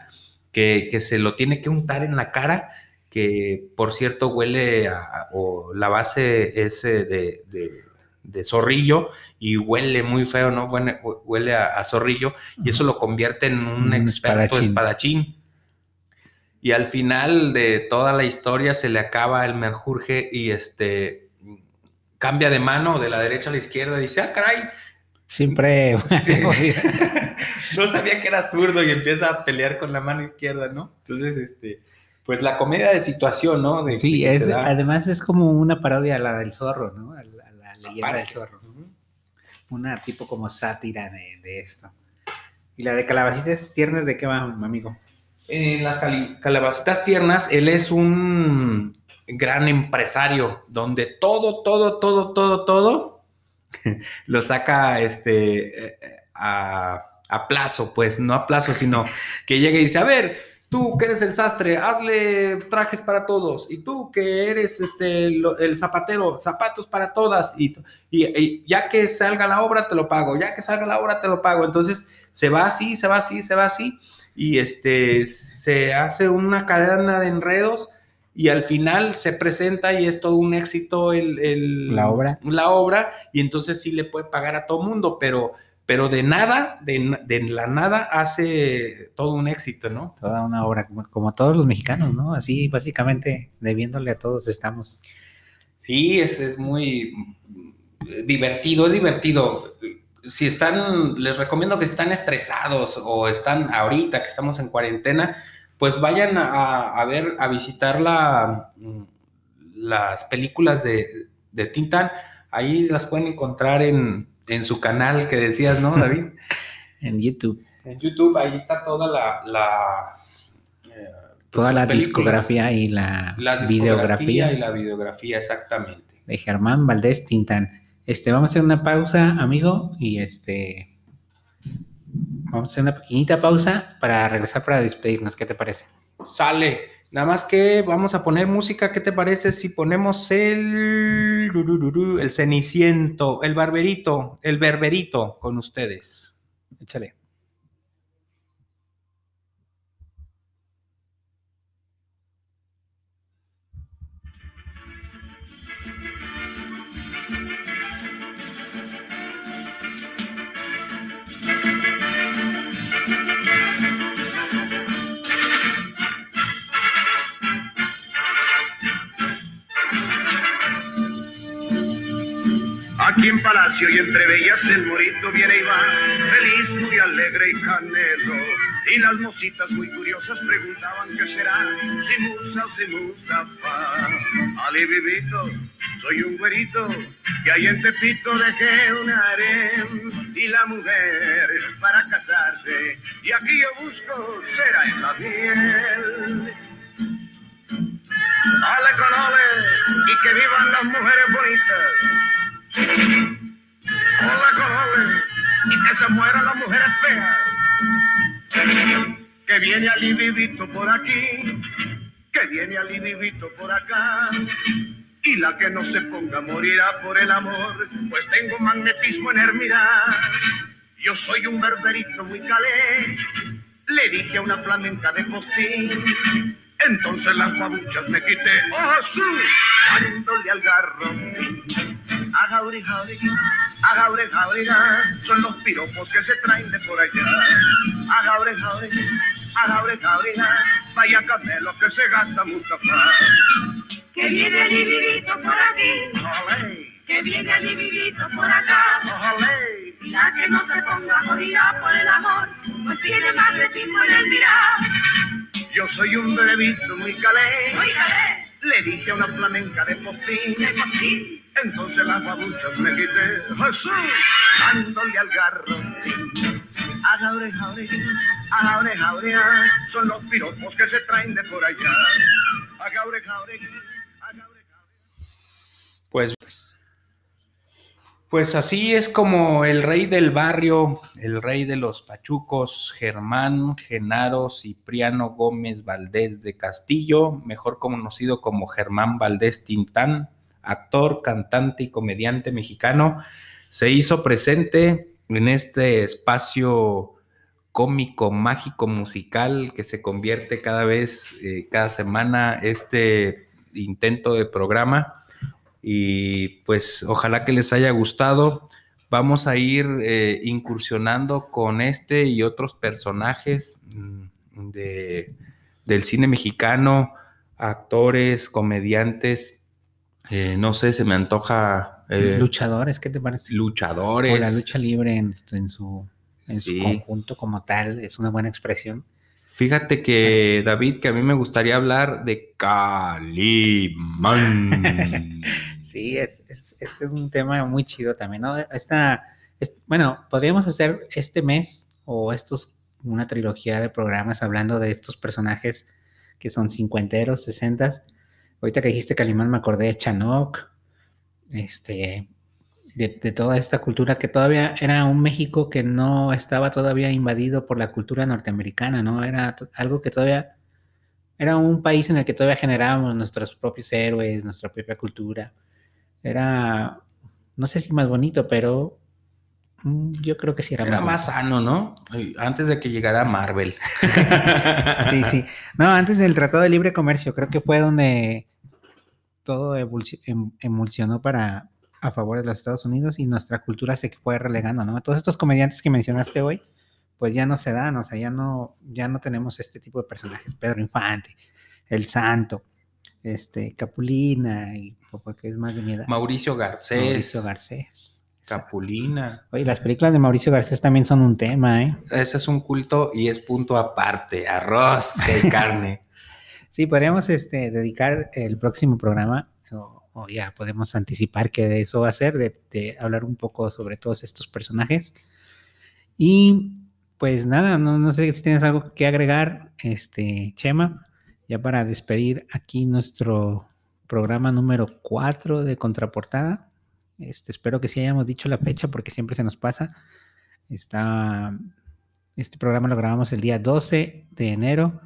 que, que se lo tiene que untar en la cara que por cierto huele a, a- o la base es eh, de, de- de zorrillo y huele muy feo, ¿no? Huele, huele a, a zorrillo y eso lo convierte en un Un experto espadachín. espadachín. Y al final de toda la historia se le acaba el merjurje y este cambia de mano de la derecha a la izquierda y dice, ah, caray, Siempre. no sabía que era zurdo y empieza a pelear con la mano izquierda, ¿no? Entonces, este, pues la comedia de situación, ¿no? De, sí, que es, además es como una parodia a la del zorro, ¿no? A la, a la leyenda Aparte. del zorro. Una tipo como sátira de, de esto. ¿Y la de calabacitas tiernas de qué va, amigo? En las calabacitas tiernas, él es un gran empresario donde todo, todo, todo, todo, todo lo saca este, eh, a, a plazo, pues no a plazo, sino que llega y dice, a ver, tú que eres el sastre, hazle trajes para todos, y tú que eres este, lo- el zapatero, zapatos para todas, y, y- y ya que salga la obra te lo pago, ya que salga la obra te lo pago. Entonces se va así, se va así, se va así, y este, se hace una cadena de enredos y al final se presenta y es todo un éxito el, el- La obra. La obra, y entonces sí le puede pagar a todo mundo, pero, pero de nada, de, de la nada hace todo un éxito, ¿no? Toda una obra, como, como todos los mexicanos, ¿no? Así básicamente debiéndole a todos estamos. Sí, es, es muy divertido, es divertido. Si están, les recomiendo que están estresados o están ahorita que estamos en cuarentena, pues vayan a, a ver, a visitar la, las películas de, de Tintán. Ahí las pueden encontrar en, en su canal que decías, ¿no, David? En YouTube. en YouTube, ahí está toda la... la eh, pues, Toda la discografía y la, La discografía videografía y la videografía, exactamente. de Germán Valdés Tintán. Este, vamos a hacer una pausa, amigo, y este vamos a hacer una pequeñita pausa para regresar para despedirnos. ¿Qué te parece? Sale. Nada más que vamos a poner música. ¿Qué te parece si ponemos el el ceniciento, el barberito, el berberito con ustedes? Échale. Y entre bellas el morito viene y va, feliz, muy alegre y canelo. Y las mocitas muy curiosas preguntaban qué será, si Musa o si Mustafa. Ali vivito, soy un güerito, que ahí en Tepito dejé un harem. Y la mujer para casarse, y aquí yo busco será en la miel. Ole con ole, y que vivan las mujeres bonitas. Con ole, y que se mueran las mujeres feas. Que viene Ali vivito por aquí, que viene Ali vivito por acá. Y la que no se ponga morirá por el amor, pues tengo magnetismo en mirar. Yo soy un berberito muy calé, le dije a una flamenca de postín. Entonces las babuchas me quité, oh Jesús, dándole al garro. Jauri, agaure, jauriga, son los piropos que se traen de por allá. Agaure, jauri, agaure, jauriga, vaya camelo que se gasta Mustafa. Que viene el vivito por aquí, Olé, que viene el vivito por acá. olé. Y la que no se ponga morirá por el amor, pues tiene magnetismo en el mirar. Yo soy un bebito muy calé, Oígale, le dije a una flamenca de postín. de postín, Entonces las babuchas me quité, Jesús, dándole al garro. Agaure, jaure, agaure, jaure, son los piropos que se traen de por allá. Agaure, jaure, agaure, jaure. Pues, pues así es como el rey del barrio, el rey de los pachucos, Germán Genaro Cipriano Gómez Valdés de Castillo, mejor conocido como Germán Valdés Tintán, actor, cantante y comediante mexicano, se hizo presente en este espacio cómico, mágico, musical que se convierte cada vez, eh, cada semana, este intento de programa y pues ojalá que les haya gustado. Vamos a ir eh, incursionando con este y otros personajes mm, de, del cine mexicano, actores, comediantes. Eh, no sé, se me antoja eh, Luchadores, ¿qué te parece? luchadores. O la lucha libre en, en su, en Sí. su conjunto como tal, es una buena expresión. Fíjate que, David, que a mí me gustaría hablar de Calimán. Sí, es, es, es un tema muy chido también, ¿no? Esta, es- bueno, podríamos hacer este mes o estos, una trilogía de programas hablando de estos personajes que son cincuenteros, sesentas. Ahorita que dijiste Calimán me acordé de Chanok, este, de, de toda esta cultura que todavía era un México que no estaba todavía invadido por la cultura norteamericana, ¿no? Era algo que todavía era un país en el que todavía generábamos nuestros propios héroes, nuestra propia cultura. Era, no sé si más bonito, pero yo creo que sí era, Era más sano, ¿no? Antes de que llegara Marvel. Sí, sí. No, antes del Tratado de Libre Comercio, creo que fue donde todo em- emulsionó para a favor de los Estados Unidos y nuestra cultura se fue relegando, ¿no? Todos estos comediantes que mencionaste hoy, pues ya no se dan, o sea, ya no, ya no tenemos este tipo de personajes. Pedro Infante, El Santo, este, Capulina, y porque es más de mi edad. Mauricio Garcés. Mauricio Garcés. Capulina. Oye, las películas de Mauricio Garcés también son un tema, ¿eh? Ese es un culto y es punto aparte. Arroz, que carne. Sí, podríamos este, dedicar el próximo programa, o, o ya podemos anticipar que de eso va a ser, de, de hablar un poco sobre todos estos personajes. Y pues nada, no, no sé si tienes algo que agregar, este, Chema, ya para despedir aquí nuestro programa número 4 de Contraportada. Este, espero que sí hayamos dicho la fecha porque siempre se nos pasa. Está, este programa lo grabamos el día 12 de enero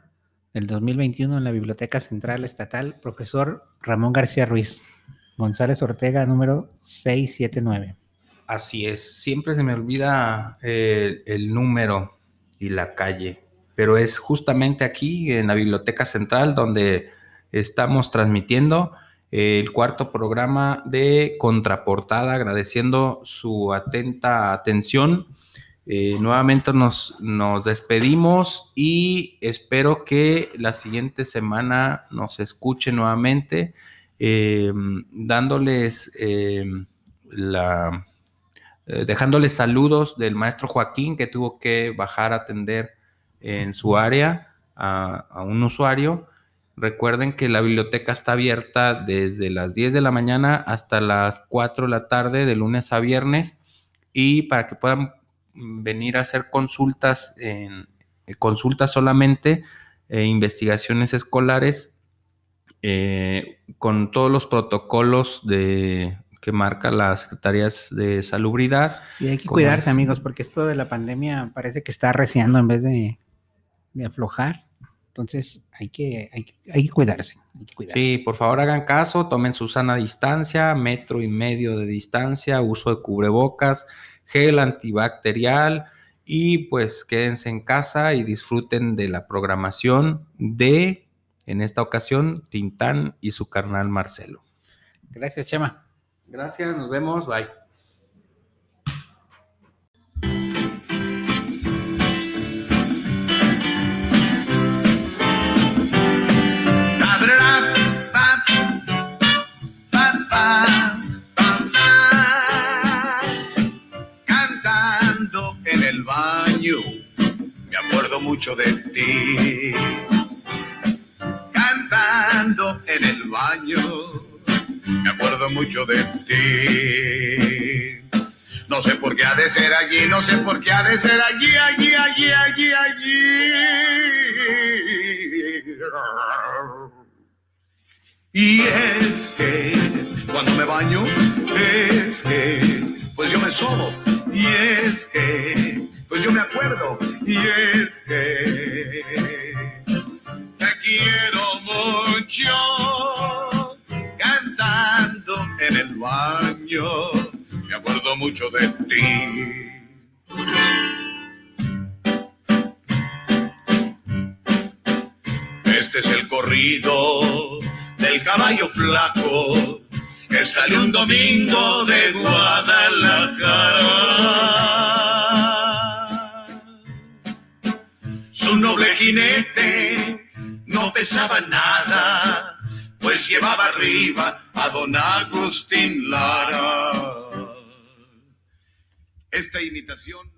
del 2021 en la Biblioteca Central Estatal, profesor Ramón García Ruiz, González Ortega, número 679. Así es. Siempre se me olvida eh, el número y la calle. Pero es justamente aquí, en la Biblioteca Central, donde estamos transmitiendo el cuarto programa de Contraportada, agradeciendo su atenta atención. Eh, nuevamente nos, nos despedimos y espero que la siguiente semana nos escuche nuevamente, eh, dándoles eh, la eh, dejándoles saludos del maestro Joaquín que tuvo que bajar a atender en su área a un usuario. Recuerden que la biblioteca está abierta desde las 10 de la mañana hasta las 4 de la tarde, de lunes a viernes, y para que puedan venir a hacer consultas, en, eh, consultas solamente, eh, investigaciones escolares, eh, con todos los protocolos de, que marca las secretarías de salubridad. Sí, hay que cuidarse, amigos, porque esto de la pandemia parece que está arreciando en vez de, de aflojar. Entonces, hay que, hay, que- hay que cuidarse. hay que cuidarse. Sí, por favor hagan caso, tomen su sana distancia, metro y medio de distancia, uso de cubrebocas, gel antibacterial y pues quédense en casa y disfruten de la programación de, en esta ocasión, Tintán y su carnal Marcelo. Gracias, Chema. Gracias, nos vemos, bye. Acuerdo mucho de ti. Cantando en el baño, me acuerdo mucho de ti. No sé por qué ha de ser allí, no sé por qué ha de ser allí, allí, allí, allí, allí. Y es que cuando me baño, es que pues yo me sobo. Y es que pues yo me acuerdo. Y es que te quiero mucho cantando en el baño. Me acuerdo mucho de ti. Este es el corrido del caballo flaco que salió un domingo de Guadalajara. Su noble jinete no pesaba nada, pues llevaba arriba a don Agustín Lara. Esta imitación